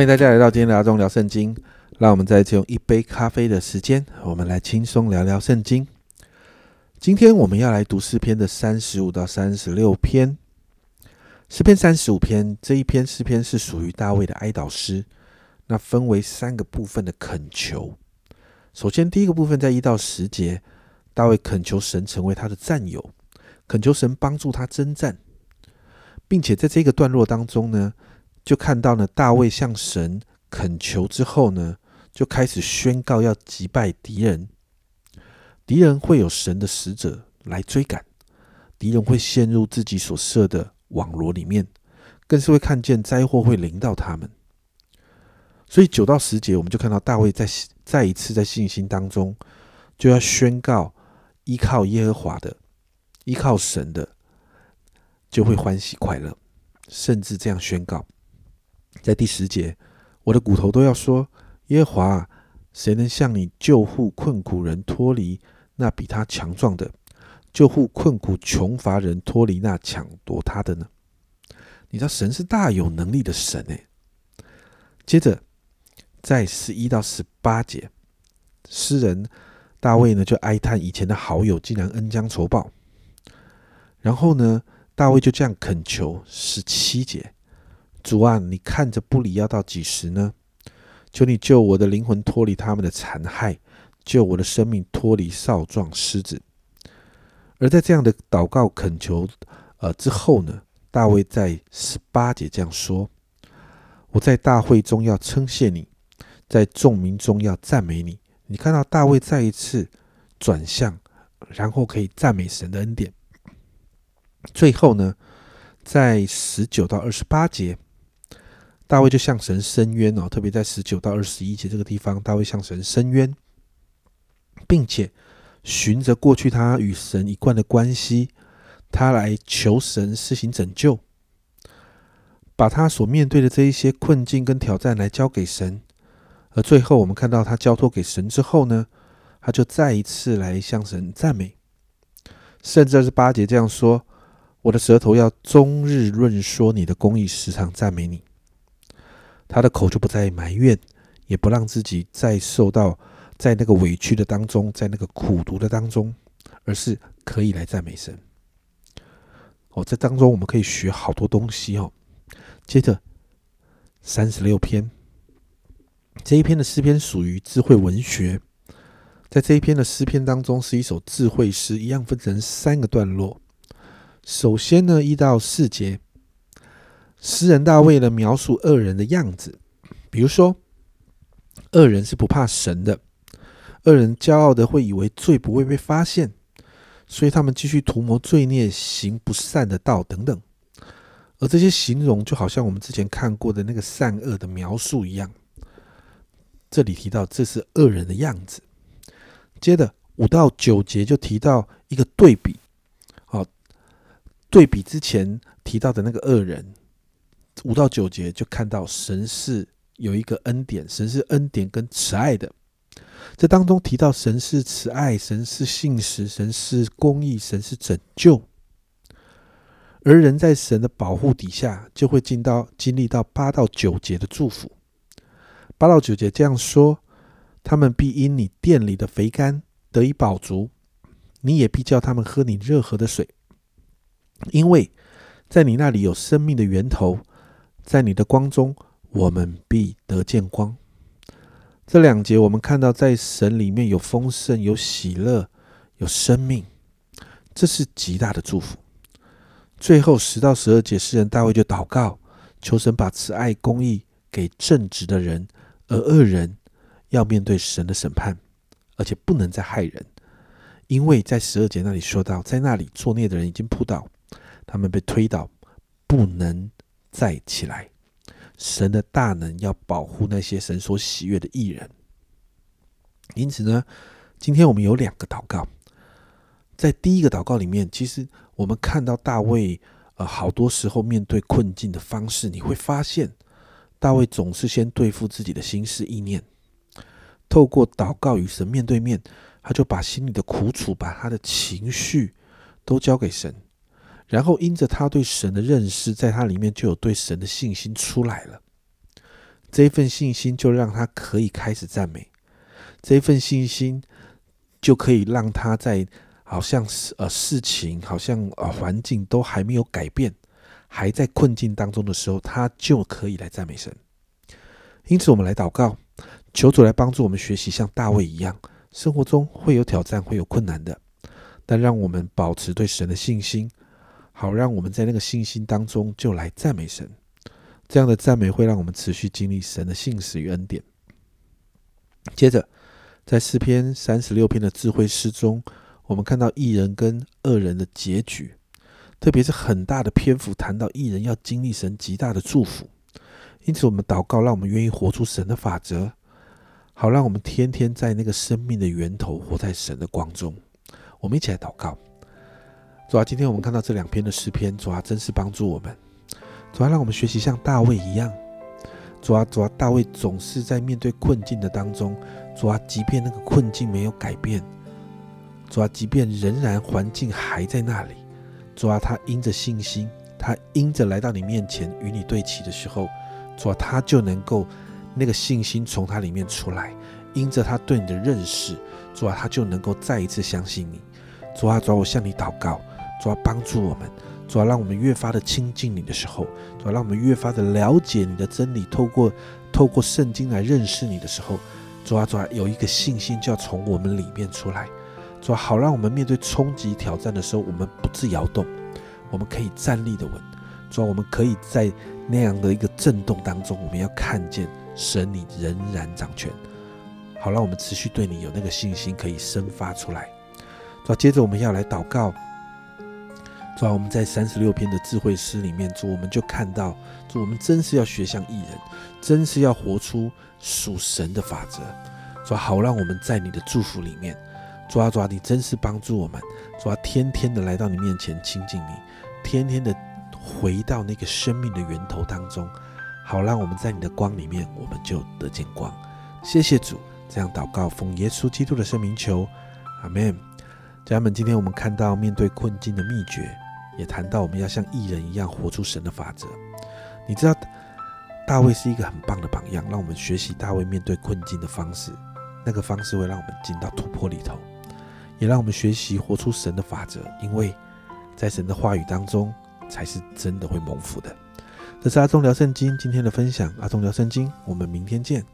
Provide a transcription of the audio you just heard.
欢迎大家来到今天的阿忠聊圣经。让我们再次用一杯咖啡的时间，我们来轻松聊聊圣经。今天我们要来读诗篇的三十五到三十六篇。诗篇三十五篇这一篇诗篇是属于大卫的哀悼诗，那分为三个部分的恳求。首先，第一个部分在一到十节，大卫恳求神成为他的战友，恳求神帮助他征战，并且在这个段落当中呢，就看到呢，大卫向神恳求之后呢。就开始宣告要击败敌人，敌人会有神的使者来追赶，敌人会陷入自己所设的网罗里面，更是会看见灾祸会临到他们。所以九到十节，我们就看到大卫在再一次在信心当中，就要宣告依靠耶和华的，依靠神的，就会欢喜快乐，甚至这样宣告，在第十节，我的骨头都要说。耶和华，谁能向你救护困苦人脱离那比他强壮的，救护困苦穷乏人脱离那抢夺他的呢？你知道神是大有能力的神诶。接着，在十一到十八节，诗人大卫呢就哀叹以前的好友竟然恩将仇报。然后呢，大卫就这样恳求十七节：主啊，你看着不理要到几时呢？求你救我的灵魂脱离他们的残害，救我的生命脱离少壮狮子。而在这样的祷告恳求呃之后呢，大卫在十八节这样说：“我在大会中要称谢你，在众民中要赞美你。”你看到大卫再一次转向，然后可以赞美神的恩典。最后呢，在十九到二十八节。大卫就向神伸冤哦，特别在十九到二十一节这个地方，大卫向神伸冤，并且循着过去他与神一贯的关系，他来求神施行拯救，把他所面对的这一些困境跟挑战来交给神。而最后，我们看到他交托给神之后呢，他就再一次来向神赞美，甚至二十八节这样说：“我的舌头要终日论说你的公义，时常赞美你。”他的口就不再埋怨，也不让自己再受到在那个委屈的当中，在那个苦读的当中，而是可以来赞美神。哦，这当中我们可以学好多东西哦。接着三十六篇这一篇的诗篇属于智慧文学，在这一篇的诗篇当中是一首智慧诗，一样分成三个段落。首先呢，一到四节。诗人大卫呢描述恶人的样子，比如说，恶人是不怕神的，恶人骄傲的会以为罪不会被发现，所以他们继续图谋罪孽，行不善的道等等。而这些形容就好像我们之前看过的那个善恶的描述一样。这里提到这是恶人的样子，接着五到九节就提到一个对比，好，对比之前提到的那个恶人。五到九节就看到神是有一个恩典，神是恩典跟慈爱的。这当中提到神是慈爱，神是信实，神是公义，神是拯救。而人在神的保护底下，就会进到经历到八到九节的祝福。八到九节这样说：他们必因你店里的肥甘得以饱足，你也必叫他们喝你热河的水，因为在你那里有生命的源头。在你的光中，我们必得见光。这两节我们看到，在神里面有丰盛、有喜乐、有生命，这是极大的祝福。最后十到十二节，诗人大卫就祷告，求神把慈爱、公义给正直的人，而恶人要面对神的审判，而且不能再害人，因为在十二节那里说到，在那里作孽的人已经扑倒，他们被推倒，不能。再起来，神的大能要保护那些神所喜悦的艺人。因此呢，今天我们有两个祷告。在第一个祷告里面，其实我们看到大卫，呃，好多时候面对困境的方式，你会发现，大卫总是先对付自己的心思意念，透过祷告与神面对面，他就把心里的苦楚，把他的情绪都交给神。然后因着他对神的认识，在他里面就有对神的信心出来了。这一份信心就让他可以开始赞美，这一份信心就可以让他在好像是呃事情好像呃环境都还没有改变，还在困境当中的时候，他就可以来赞美神。因此，我们来祷告，求主来帮助我们学习像大卫一样，生活中会有挑战，会有困难的，但让我们保持对神的信心，好让我们在那个信心当中就来赞美神。这样的赞美会让我们持续经历神的信实与恩典。接着，在诗篇三十六篇的智慧诗中，我们看到艺人跟恶人的结局，特别是很大的篇幅谈到艺人要经历神极大的祝福。因此，我们祷告，让我们愿意活出神的法则，好让我们天天在那个生命的源头，活在神的光中。我们一起来祷告。主啊，今天我们看到这两篇的诗篇，主啊，真是帮助我们。主要让我们学习像大卫一样，主啊，主啊，大卫总是在面对困境的当中，主啊，即便那个困境没有改变，主啊，即便仍然环境还在那里，主啊，他因着信心，他因着来到你面前与你对齐的时候，主啊，他就能够那个信心从他里面出来，因着他对你的认识，主啊，他就能够再一次相信你，主啊，主啊，我向你祷告，主要，帮助我们。主要让我们越发的亲近你的时候，主要让我们越发的了解你的真理，透过透过圣经来认识你的时候，主要主啊，有一个信心就要从我们里面出来，主要好让我们面对冲击挑战的时候，我们不致摇动，我们可以站立的稳，主要我们可以在那样的一个震动当中，我们要看见神你仍然掌权，好让我们持续对你有那个信心可以生发出来，主啊接着我们要来祷告。主，我们在三十六篇的智慧诗里面，主我们就看到，主我们真是要学像艺人，真是要活出属神的法则。主好让我们在你的祝福里面，主啊主啊，你真是帮助我们，主啊天天的来到你面前亲近你，天天的回到那个生命的源头当中，好让我们在你的光里面，我们就得见光。谢谢主，这样祷告奉耶稣基督的圣名求，阿门。家人们，今天我们看到面对困境的秘诀。也谈到我们要像艺人一样活出神的法则。你知道大卫是一个很棒的榜样，让我们学习大卫面对困境的方式。那个方式会让我们进到突破里头，也让我们学习活出神的法则。因为在神的话语当中，才是真的会蒙福的。这是阿忠聊圣经今天的分享。阿忠聊圣经，我们明天见。